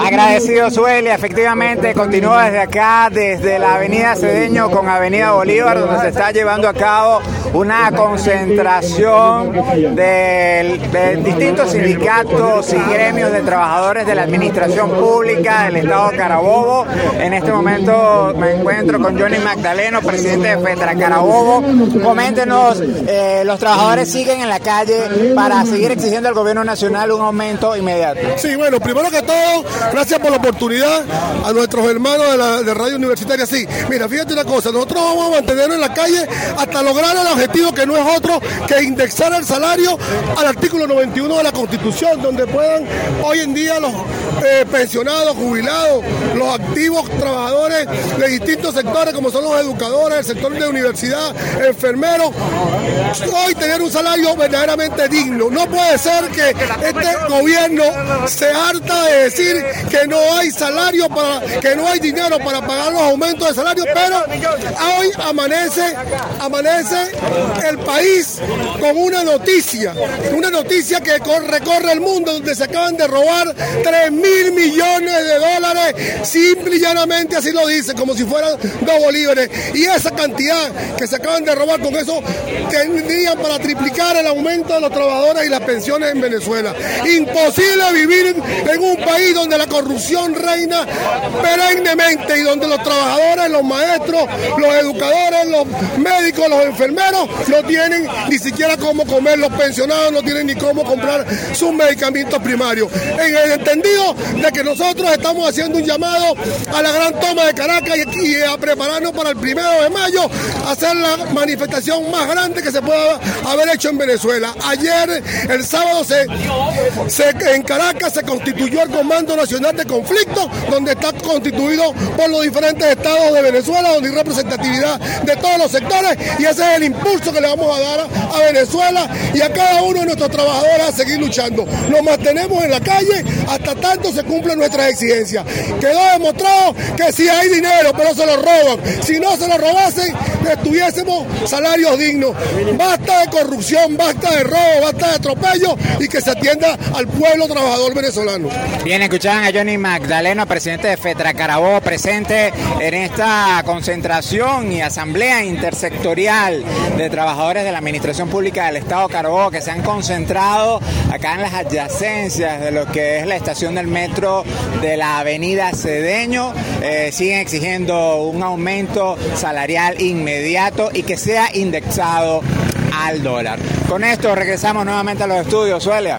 Agradecido Suelia, efectivamente continúo desde acá, desde la Avenida Cedeño con Avenida Bolívar, donde se está llevando a cabo una concentración de, distintos sindicatos y gremios de trabajadores de la administración pública del Estado Carabobo. En este momento me encuentro con Johnny Magdaleno, presidente de Fetra Carabobo. Coméntenos, eh, los trabajadores siguen en la calle para seguir exigiendo al gobierno nacional un aumento inmediato. Sí, bueno, primero que todo, gracias por la oportunidad a nuestros hermanos de, la, Radio Universitaria. Sí, mira, fíjate una cosa, nosotros vamos a mantenernos en la calle hasta lograr el objetivo que no es otro que indexar el salario al artículo 91 de la Constitución, donde puedan hoy en día los eh, pensionados, jubilados, los activos trabajadores de distintos sectores, como son los educadores, el sector de universidad, enfermeros, hoy tener un salario verdaderamente digno. No puede ser que este gobierno se harta de decir que no hay salario para, que no hay dinero para pagar los aumentos de salario, pero hoy amanece, amanece el país con una noticia, una noticia que recorre el mundo donde se acaban de robar 3 mil millones de dólares, simple y llanamente así lo dice, como si fueran dos bolívares. Y esa cantidad que se acaban de robar con eso tendrían para triplicar el aumento de los trabajadores y las pensiones en Venezuela. Imposible vivir en un país donde la corrupción reina perennemente y donde los trabajadores, los maestros, los educadores, los médicos, los enfermeros no tienen ni siquiera cómo comer, los pensionados no tienen ni cómo comprar sus medicamentos primarios. En el entendido de que nosotros estamos haciendo un llamado a la gran toma de Caracas y, a prepararnos para el primero de mayo, hacer la manifestación más grande que se pueda haber hecho en Venezuela. Ayer, el sábado, se, en Caracas se constituyó el Comando Nacional de Conflicto, donde está constituido por los diferentes estados de Venezuela, donde hay representatividad de todos los sectores, y ese es el impulso que le vamos a dar a, Venezuela y a cada uno de nuestros trabajadores a seguir luchando. Nos mantenemos en la calle hasta tanto se cumplen nuestras exigencias. Quedó demostrado que si hay dinero, pero se lo roban. Si no se lo robasen, estuviésemos salarios dignos. Basta de corrupción, basta de robo, basta de atropello y que se atienda al pueblo trabajador venezolano. Bien, escuchaban a Johnny Magdaleno, presidente de Fetra Carabobo, presente en esta concentración y asamblea intersectorial de trabajadores de la Administración Pública del Estado Carabobo que se han concentrado acá en las adyacencias de lo que es la estación del metro de la Avenida Cedeño. Eh, siguen exigiendo un aumento salarial inmediato y que sea indexado al dólar. Con esto regresamos nuevamente a los estudios, Suelia.